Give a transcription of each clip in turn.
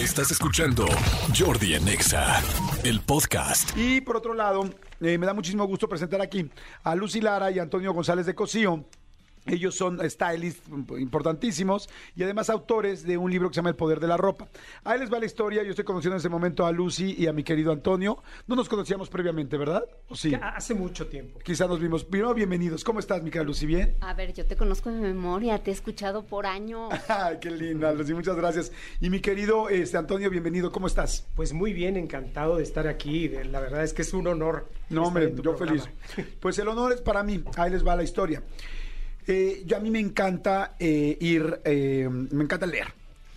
Estás escuchando Jordi en Exa, el podcast. Y por otro lado, eh, me da muchísimo gusto presentar aquí a Lucy Lara y Antonio González de Cosío. Ellos son stylists importantísimos y además autores de un libro que se llama El Poder de la Ropa. Ahí les va la historia. Yo estoy conociendo en ese momento a Lucy y a mi querido Antonio. No nos conocíamos previamente, ¿verdad? ¿O sí? Hace mucho tiempo. Quizá nos vimos. Primero, bienvenidos. ¿Cómo estás, mi querida Lucy? ¿Bien? A ver, yo te conozco de memoria, te he escuchado por años. Ay, qué linda, Lucy. Muchas gracias. Y mi querido este, Antonio, bienvenido. ¿Cómo estás? Pues muy bien, encantado de estar aquí. La verdad es que es un honor. No, hombre, yo feliz. Pues el honor es para mí. Ahí les va la historia. Eh, yo a mí me encanta eh, ir, eh, me encanta leer.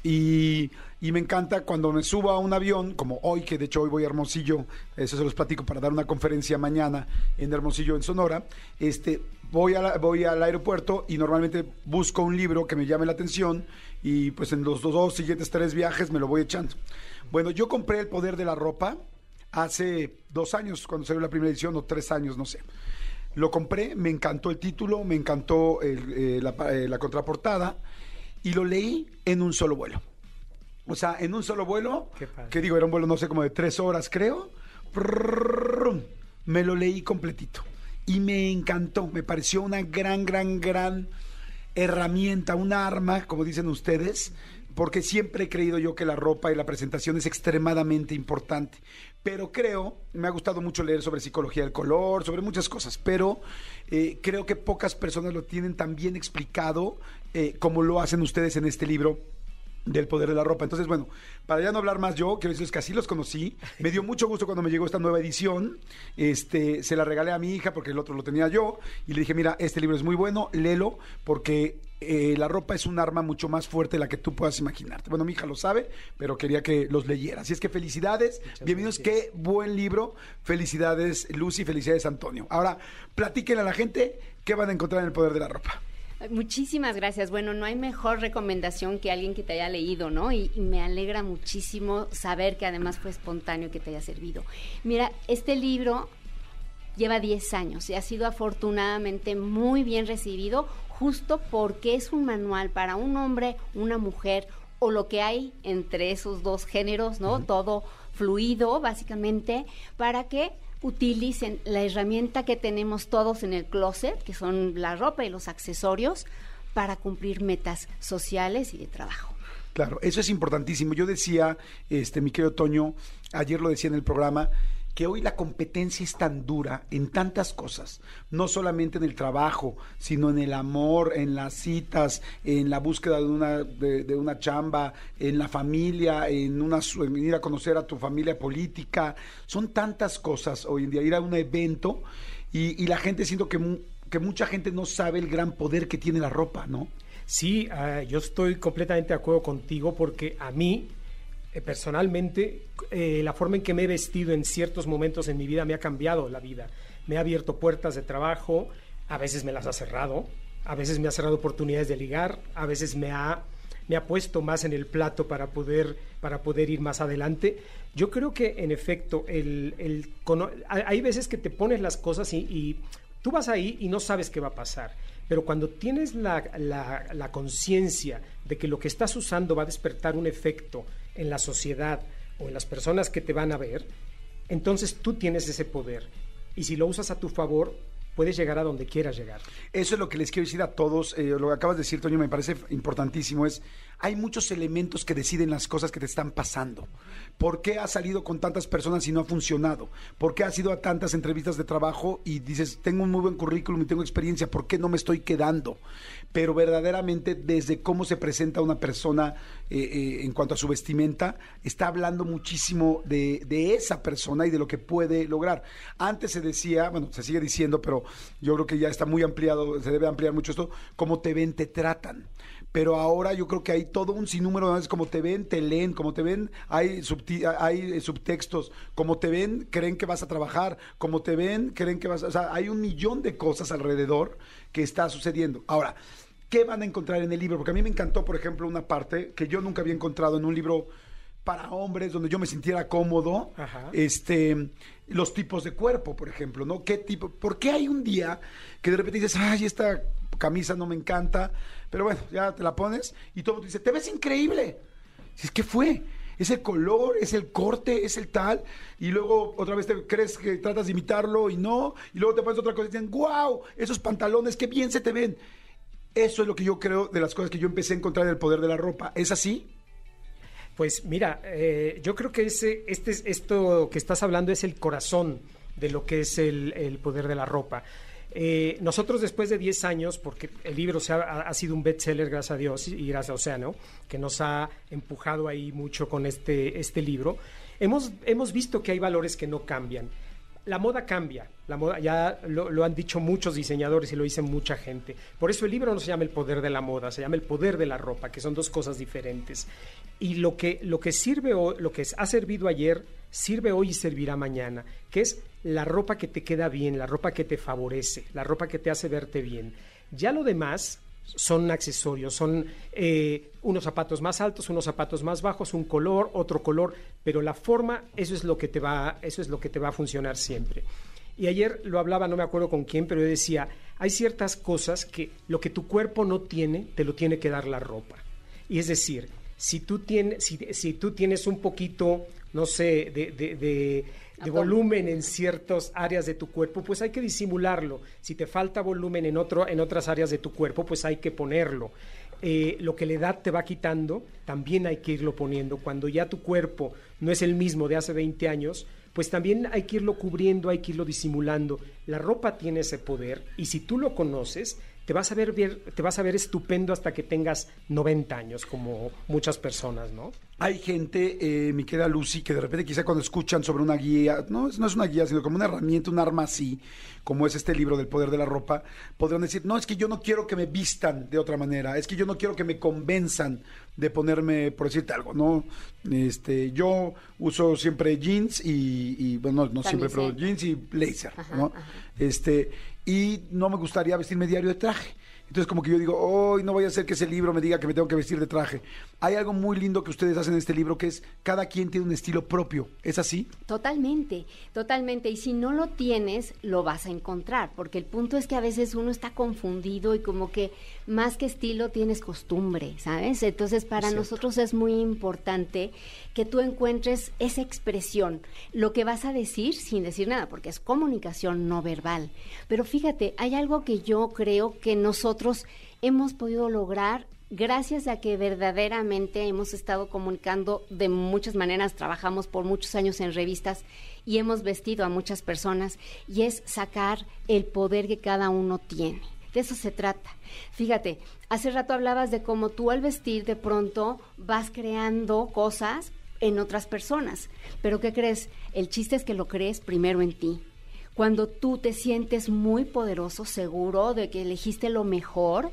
Y, me encanta cuando me subo a un avión, como hoy, que de hecho hoy voy a Hermosillo, eso se los platico para dar una conferencia mañana en Hermosillo, en Sonora, este, voy, a voy al aeropuerto y normalmente busco un libro que me llame la atención y pues en los dos, dos siguientes tres viajes me lo voy echando. Bueno, yo compré El Poder de la Ropa hace dos años, cuando salió la primera edición, o tres años, no sé. Lo compré, me encantó el título, me encantó eh, eh, la, contraportada y lo leí en un solo vuelo. O sea, en un solo vuelo, que digo, era un vuelo no sé, como de tres horas creo, me lo leí completito y me encantó, me pareció una gran, gran, gran herramienta, un arma, como dicen ustedes, porque siempre he creído yo que la ropa y la presentación es extremadamente importante. Pero creo, me ha gustado mucho leer sobre psicología del color, sobre muchas cosas, pero eh, creo que pocas personas lo tienen tan bien explicado eh, como lo hacen ustedes en este libro del poder de la ropa. Entonces, bueno, para ya no hablar más yo, quiero decirles que así los conocí. Me dio mucho gusto cuando me llegó esta nueva edición. Este, se la regalé a mi hija porque el otro lo tenía yo y le dije, mira, este libro es muy bueno, léelo porque eh, la ropa es un arma mucho más fuerte de la que tú puedas imaginarte. Bueno, mi hija lo sabe, pero quería que los leyera. Así es que felicidades, bienvenidos, qué buen libro. Felicidades, Lucy, felicidades, Antonio. Ahora, platíquenle a la gente qué van a encontrar en el poder de la ropa. Muchísimas gracias. Bueno, no hay mejor recomendación que alguien que te haya leído, ¿no? Y, me alegra muchísimo saber que además fue espontáneo que te haya servido. Mira, este libro lleva 10 años y ha sido afortunadamente muy bien recibido justo porque es un manual para un hombre, una mujer o lo que hay entre esos dos géneros, ¿no? Todo fluido, básicamente, para que utilicen la herramienta que tenemos todos en el closet, que son la ropa y los accesorios, para cumplir metas sociales y de trabajo. Claro, eso es importantísimo. Yo decía, este, mi querido Toño, ayer lo decía en el programa, que hoy la competencia es tan dura en tantas cosas, no solamente en el trabajo, sino en el amor, en las citas, en la búsqueda de una, de, una chamba, en la familia, en, una, ir a conocer a tu familia política. Son tantas cosas hoy en día, ir a un evento y, la gente siento que, que mucha gente no sabe el gran poder que tiene la ropa, ¿no? Sí, ah, yo estoy completamente de acuerdo contigo porque a mí personalmente, eh, la forma en que me he vestido en ciertos momentos en mi vida me ha cambiado la vida. Me ha abierto puertas de trabajo, a veces me las ha cerrado, a veces me ha cerrado oportunidades de ligar, a veces me ha, me ha puesto más en el plato para poder, para poder ir más adelante. Yo creo que, en efecto, el, el, hay veces que te pones las cosas y, y tú vas ahí y no sabes qué va a pasar. Pero cuando tienes la, la, la conciencia de que lo que estás usando va a despertar un efecto en la sociedad o en las personas que te van a ver, entonces tú tienes ese poder. Y si lo usas a tu favor, puedes llegar a donde quieras llegar. Eso es lo que les quiero decir a todos. Eh, lo que acabas de decir, Toño, me parece importantísimo. Es, hay muchos elementos que deciden las cosas que te están pasando. ¿Por qué has salido con tantas personas y no ha funcionado? ¿Por qué has ido a tantas entrevistas de trabajo y dices, tengo un muy buen currículum y tengo experiencia, ¿por qué no me estoy quedando? Pero verdaderamente desde cómo se presenta una persona eh, eh, en cuanto a su vestimenta, está hablando muchísimo de, de esa persona y de lo que puede lograr. Antes se decía, bueno, se sigue diciendo, pero yo creo que ya está muy ampliado, se debe ampliar mucho esto, cómo te ven, te tratan pero ahora yo creo que hay todo un sinnúmero de veces como te ven, te leen, como te ven, hay, hay eh, subtextos, como te ven, creen que vas a trabajar, como te ven, creen que vas a... O sea, hay un millón de cosas alrededor que está sucediendo. Ahora, ¿qué van a encontrar en el libro? Porque a mí me encantó, por ejemplo, una parte que yo nunca había encontrado en un libro para hombres donde yo me sintiera cómodo, este los tipos de cuerpo, por ejemplo, ¿no? ¿Qué tipo? ¿Por qué hay un día que de repente dices, ay, esta camisa no me encanta, pero bueno, ya te la pones y todo el mundo dice, te ves increíble. ¿Qué fue? Es el color, es el corte, es el tal. Y luego otra vez te crees que tratas de imitarlo y no. Y luego te pones otra cosa y dicen, wow, esos pantalones, qué bien se te ven. Eso es lo que yo creo de las cosas que yo empecé a encontrar en el poder de la ropa. ¿Es así? Pues mira, eh, yo creo que ese, este, esto que estás hablando es el corazón de lo que es el, el poder de la ropa. Eh, nosotros después de 10 años, porque el libro se ha, ha, sido un bestseller, gracias a Dios y gracias a Océano, que nos ha empujado ahí mucho con este, este libro, hemos, hemos visto que hay valores que no cambian. La moda cambia, la moda ya lo, han dicho muchos diseñadores y lo dice mucha gente. Por eso el libro no se llama el poder de la moda, se llama el poder de la ropa, que son dos cosas diferentes. Y lo que, lo que sirve o lo que ha servido ayer, sirve hoy y servirá mañana, que es la ropa que te queda bien, la ropa que te favorece, la ropa que te hace verte bien. Ya lo demás son accesorios, son eh, unos zapatos más altos, unos zapatos más bajos, un color, otro color, pero la forma, eso es lo que te va, eso es lo que te va a funcionar siempre. Y ayer lo hablaba, no me acuerdo con quién, pero yo decía, hay ciertas cosas que lo que tu cuerpo no tiene, te lo tiene que dar la ropa. Y es decir, si tú tienes, si, si tú tienes un poquito, no sé, de, de, de de volumen en ciertas áreas de tu cuerpo, pues hay que disimularlo. Si te falta volumen en, otro, en otras áreas de tu cuerpo, pues hay que ponerlo. Eh, lo que la edad te va quitando, también hay que irlo poniendo. Cuando ya tu cuerpo no es el mismo de hace 20 años, pues también hay que irlo cubriendo, hay que irlo disimulando. La ropa tiene ese poder y si tú lo conoces, te vas a ver bien, te vas a ver estupendo hasta que tengas 90 años, como muchas personas, ¿no? Hay gente, eh, mi querida Lucy, que de repente quizá cuando escuchan sobre una guía, no, no es una guía, sino como una herramienta, un arma así, como es este libro del poder de la ropa, podrán decir, no, es que yo no quiero que me vistan de otra manera, es que yo no quiero que me convenzan de ponerme, por decirte algo, ¿no? Este, yo uso siempre jeans y, y bueno, no, no siempre, pero jeans y blazer, ajá, ¿no? Ajá. Este, y no me gustaría vestirme diario de traje. Entonces como que yo digo, hoy no voy a hacer que ese libro me diga que me tengo que vestir de traje. Hay algo muy lindo que ustedes hacen en este libro que es cada quien tiene un estilo propio. ¿Es así? Totalmente, totalmente. Y si no lo tienes, lo vas a encontrar, porque el punto es que a veces uno está confundido y como que más que estilo tienes costumbre, ¿sabes? Entonces para nosotros es muy importante que tú encuentres esa expresión, lo que vas a decir sin decir nada, porque es comunicación no verbal. Pero fíjate, hay algo que yo creo que hemos podido lograr gracias a que verdaderamente hemos estado comunicando de muchas maneras, trabajamos por muchos años en revistas y hemos vestido a muchas personas y es sacar el poder que cada uno tiene. De eso se trata. Fíjate, hace rato hablabas de cómo tú al vestir de pronto vas creando cosas en otras personas. Pero ¿qué crees? El chiste es que lo crees primero en ti cuando tú te sientes muy poderoso, seguro de que elegiste lo mejor,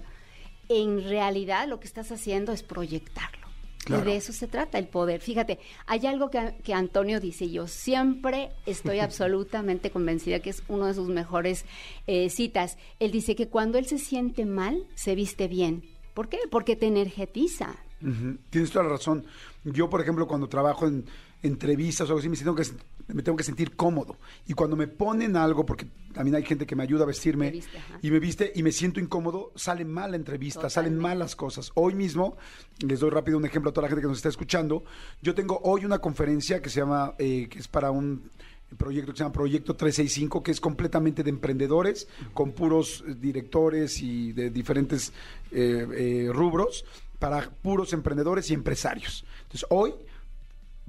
en realidad lo que estás haciendo es proyectarlo. Claro. Y de eso se trata, el poder. Fíjate, hay algo que, que Antonio dice, y yo siempre estoy absolutamente convencida que es uno de sus mejores eh, citas. Él dice que cuando él se siente mal, se viste bien. ¿Por qué? Porque te energetiza. Uh -huh. Tienes toda la razón. Yo, por ejemplo, cuando trabajo en entrevistas o algo así, me tengo que me tengo que sentir cómodo. Y cuando me ponen algo, porque también hay gente que me ayuda a vestirme Me viste, ajá. y me viste y me siento incómodo, sale mal la entrevista, salen mal las cosas. Hoy mismo, les doy rápido un ejemplo a toda la gente que nos está escuchando, yo tengo hoy una conferencia que se llama, eh, que es para un proyecto que se llama Proyecto 365, que es completamente de emprendedores, con puros directores y de diferentes eh, eh, rubros, para puros emprendedores y empresarios. Entonces, hoy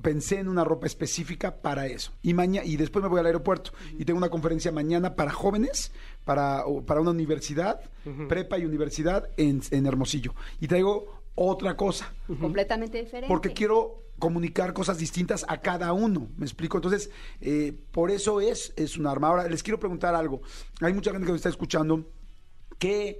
pensé en una ropa específica para eso. Y mañana y después me voy al aeropuerto y tengo una conferencia mañana para jóvenes, para, para una universidad, uh -huh. prepa y universidad en, en, Hermosillo. Y traigo otra cosa. Uh -huh. Completamente diferente. Porque quiero comunicar cosas distintas a cada uno. ¿Me explico? Entonces, eh, por eso es, es un arma. Ahora, les quiero preguntar algo. Hay mucha gente que nos está escuchando que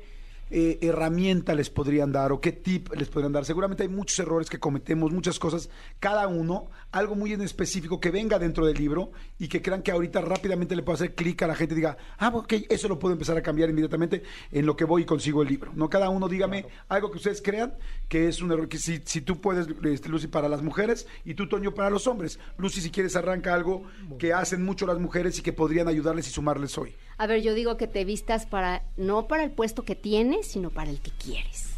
eh, herramienta les podrían dar o qué tip les podrían dar. Seguramente hay muchos errores que cometemos, muchas cosas, cada uno, algo muy en específico que venga dentro del libro y que crean que ahorita rápidamente le puedo hacer clic a la gente y diga, ah, ok, eso lo puedo empezar a cambiar inmediatamente en lo que voy y consigo el libro. No cada uno dígame claro. algo que ustedes crean que es un error, que si, si tú puedes, este, Lucy, para las mujeres y tú, Toño, para los hombres. Lucy, si quieres, arranca algo que hacen mucho las mujeres y que podrían ayudarles y sumarles hoy. A ver, yo digo que te vistas para, no para el puesto que tienes, sino para el que quieres.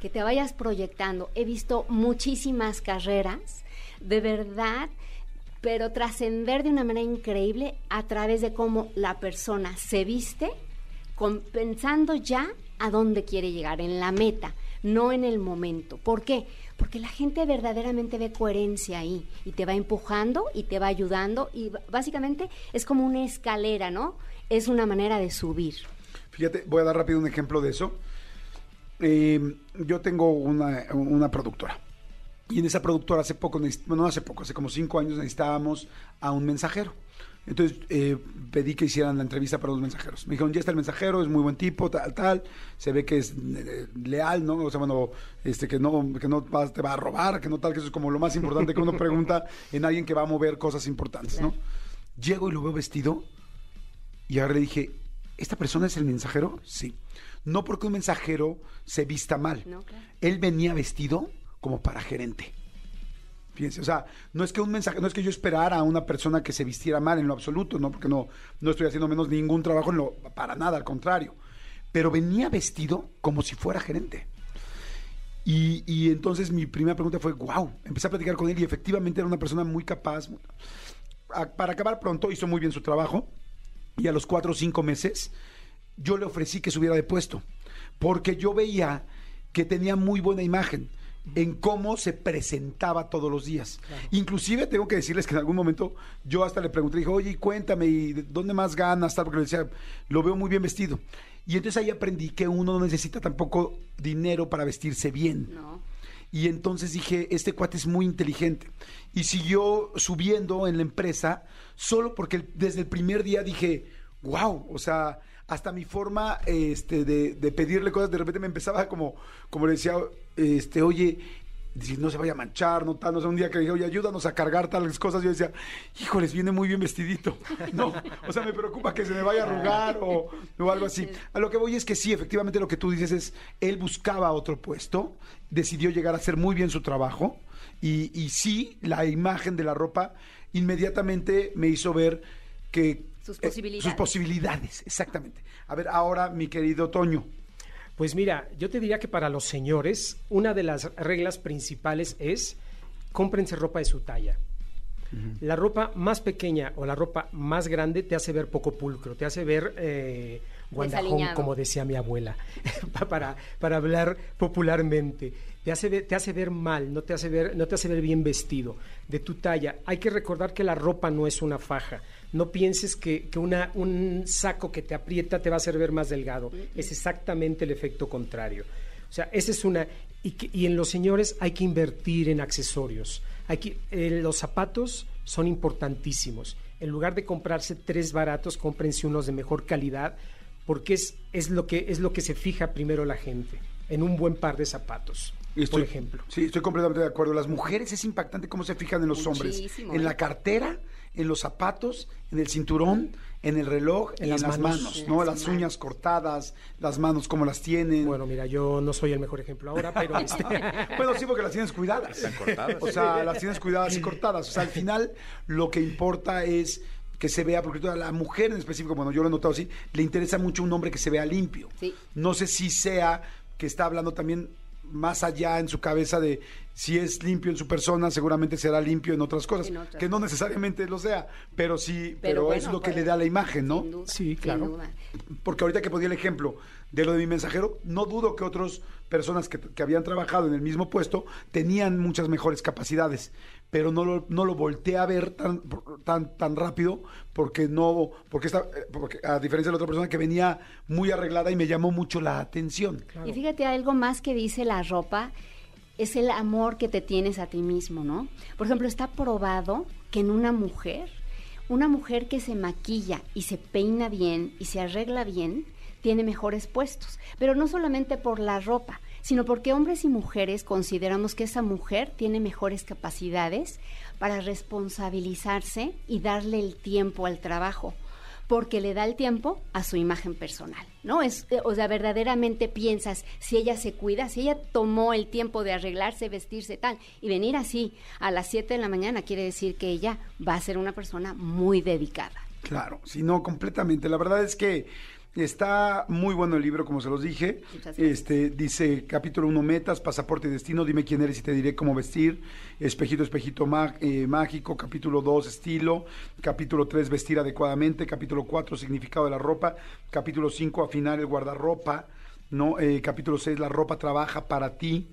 Que te vayas proyectando. He visto muchísimas carreras de verdad, pero trascender de una manera increíble a través de cómo la persona se viste, con- pensando ya a dónde quiere llegar, en la meta, no en el momento. ¿Por qué? Porque la gente verdaderamente ve coherencia ahí y te va empujando y te va ayudando y básicamente es como una escalera, ¿no? Es una manera de subir. Fíjate, voy a dar rápido un ejemplo de eso. Eh, yo tengo una, una productora. Y en esa productora hace poco, bueno, no hace poco, hace como cinco años necesitábamos a un mensajero. Entonces eh, pedí que hicieran la entrevista para los mensajeros. Me dijeron, ya está el mensajero, es muy buen tipo, tal, tal. Se ve que es eh, leal, ¿no? O sea, bueno, este, que no, que no va- te va a robar, que no tal, que eso es como lo más importante que uno pregunta en alguien que va a mover cosas importantes, ¿no? Llego y lo veo vestido y ahora le dije, ¿esta persona es el mensajero? Sí. No porque un mensajero se vista mal. No, claro. Él venía vestido como para gerente. Fíjense, o sea, no es que un mensaje, no es que yo esperara a una persona que se vistiera mal en lo absoluto, no, porque no, no estoy haciendo menos ningún trabajo en lo, para nada, al contrario. Pero venía vestido como si fuera gerente. Y, y entonces mi primera pregunta fue, wow, empecé a platicar con él y efectivamente era una persona muy capaz. A- para acabar pronto, hizo muy bien su trabajo y a los cuatro o cinco meses yo le ofrecí que subiera de puesto, porque yo veía que tenía muy buena imagen en cómo se presentaba todos los días. Inclusive tengo que decirles que en algún momento yo hasta le pregunté, dije, oye, cuéntame, ¿y de dónde más ganas? Porque le decía, lo veo muy bien vestido. Y entonces ahí aprendí que uno no necesita tampoco dinero para vestirse bien. ¿no? Y entonces dije, este cuate es muy inteligente. Y siguió subiendo en la empresa, solo porque desde el primer día dije, wow, o sea, hasta mi forma este, de, pedirle cosas, de repente me empezaba como, como le decía, este, oye, no se vaya a manchar, no tal, no sé, un día que dije, oye, ayúdanos a cargar tales cosas, yo decía, híjoles, viene muy bien vestidito. No, o sea, me preocupa que se me vaya a arrugar o, algo así. A lo que voy es que sí, efectivamente lo que tú dices es, él buscaba otro puesto, decidió llegar a hacer muy bien su trabajo y sí, la imagen de la ropa inmediatamente me hizo ver que... Sus eh, posibilidades. sus posibilidades, exactamente. A ver, ahora, mi querido Toño. Pues mira, yo te diría que para los señores, una de las reglas principales es cómprense ropa de su talla. La ropa más pequeña o la ropa más grande te hace ver poco pulcro, te hace ver eh, guandajón, como decía mi abuela, pa- para, para hablar popularmente. Te hace, ver, te hace ver mal, no te hace ver, no te hace ver bien vestido, de tu talla. Hay que recordar que la ropa no es una faja. No pienses que, que una, un saco que te aprieta te va a hacer ver más delgado. Es exactamente el efecto contrario. O sea, esa es una... Y, que- y en los señores hay que invertir en accesorios. Hay que, eh, los zapatos son importantísimos. En lugar de comprarse tres baratos, cómprense unos de mejor calidad, porque es, es, lo que, es lo que se fija primero la gente, en un buen par de zapatos, por ejemplo. Sí, estoy completamente de acuerdo. Las mujeres es impactante cómo se fijan en los hombres. En ¿eh? la cartera, en los zapatos, en el cinturón, en el reloj, En en, las las manos. ¿no? las Las manos. uñas cortadas, las manos como las tienen. Bueno, mira, yo no soy el mejor ejemplo ahora, pero este, Bueno, sí, porque las tienes cuidadas. Están cortadas. O sea, las tienes cuidadas y cortadas. O sea, al final lo que importa es que se vea, porque a la mujer en específico, bueno, yo lo he notado así, le interesa mucho un hombre que se vea limpio. Sí. No sé si sea que está hablando también más allá en su cabeza de si es limpio en su persona, seguramente será limpio en otras cosas, En otras que no necesariamente lo sea, pero sí, Pero pero, es lo que puede- le da la imagen, ¿no? Sin duda, Sí, sin claro. duda. Porque ahorita que ponía el ejemplo de lo de mi mensajero, no dudo que otras personas que, habían trabajado en el mismo puesto tenían muchas mejores capacidades, pero no lo, no lo volteé a ver tan, tan, tan rápido porque no, porque, esta, eh, porque a diferencia de la otra persona que venía muy arreglada y me llamó mucho la atención. Y fíjate, algo más que dice la ropa es el amor que te tienes a ti mismo, ¿no? Por ejemplo, está probado que en una mujer, una mujer que se maquilla y se peina bien y se arregla bien, tiene mejores puestos. Pero no solamente por la ropa, sino porque hombres y mujeres consideramos que esa mujer tiene mejores capacidades para responsabilizarse y darle el tiempo al trabajo porque le da el tiempo a su imagen personal, ¿no? Es, eh, o sea, verdaderamente piensas, si ella se cuida, si ella tomó el tiempo de arreglarse, vestirse tal, y venir así a las 7 de la mañana, quiere decir que ella va a ser una persona muy dedicada. Claro, sí, no, completamente. La verdad es que Está muy bueno el libro, como se los dije. Este, dice capítulo 1, metas, pasaporte y destino, dime quién eres y te diré cómo vestir. Espejito, espejito má- eh, mágico. Capítulo 2, estilo. Capítulo 3, vestir adecuadamente. Capítulo 4, significado de la ropa. Capítulo 5, afinar el guardarropa. ¿no? Eh, capítulo 6, la ropa trabaja para ti.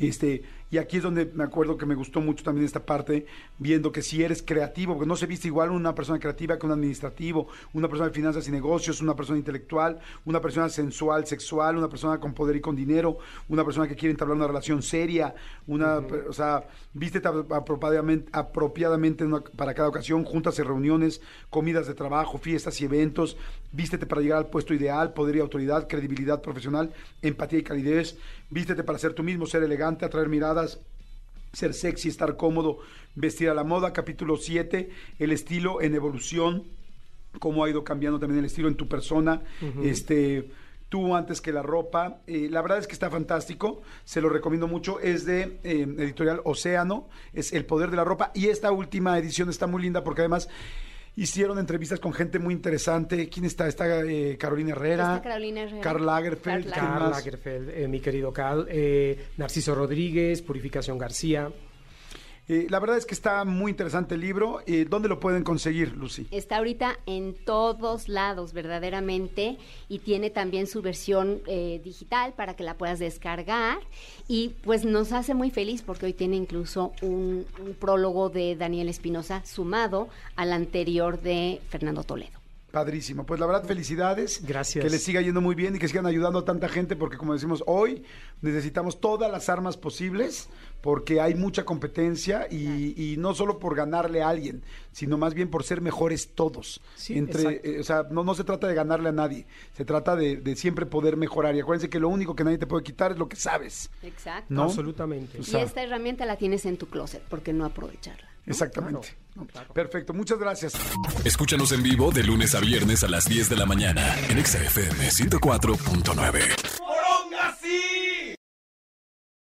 Este, y aquí es donde me acuerdo que me gustó mucho también esta parte, viendo que si eres creativo, porque no se viste igual una persona creativa que un administrativo, una persona de finanzas y negocios, una persona intelectual, una persona sensual, sexual, una persona con poder y con dinero, una persona que quiere entablar una relación seria, una, o sea, vístete apropiadamente, apropiadamente una- para cada ocasión, juntas y reuniones, comidas de trabajo, fiestas y eventos, vístete para llegar al puesto ideal, poder y autoridad, credibilidad profesional, empatía y calidez, vístete para ser tú mismo, ser elegante, atraer miradas, ser sexy, estar cómodo, vestir a la moda. Capítulo 7, el estilo en evolución, cómo ha ido cambiando también el estilo en tu persona. Este tú antes que la ropa. Eh, la verdad es que está fantástico, se lo recomiendo mucho. Es de eh, editorial Océano, es El Poder de la Ropa. Y esta última edición está muy linda porque además hicieron entrevistas con gente muy interesante. ¿Quién está? Está eh, Carolina Herrera. Está Carolina Herrera. Karl Lagerfeld. Karl. Lagerfeld, eh, mi querido Karl, eh, Narciso Rodríguez, Purificación García. Eh, la verdad es que está muy interesante el libro. Eh, ¿Dónde lo pueden conseguir, Lucy? Está ahorita en todos lados, verdaderamente, y tiene también su versión eh, digital para que la puedas descargar. Y pues nos hace muy feliz porque hoy tiene incluso un, un prólogo de Daniel Espinosa sumado al anterior de Fernando Toledo. Padrísimo. Pues la verdad, felicidades. Gracias. Que les siga yendo muy bien y que sigan ayudando a tanta gente porque como decimos hoy, necesitamos todas las armas posibles porque hay mucha competencia y, y no solo por ganarle a alguien, sino más bien por ser mejores todos. Sí, Entre, eh, o sea, no, no se trata de ganarle a nadie, se trata de, de siempre poder mejorar. Y acuérdense que lo único que nadie te puede quitar es lo que sabes. Exacto. ¿No? Absolutamente. O Y esta herramienta la tienes en tu closet, ¿por qué no aprovecharla? Exactamente. ¿No? Perfecto, muchas gracias. Escúchanos en vivo de lunes a viernes a las 10 de la mañana en Exa FM 104.9.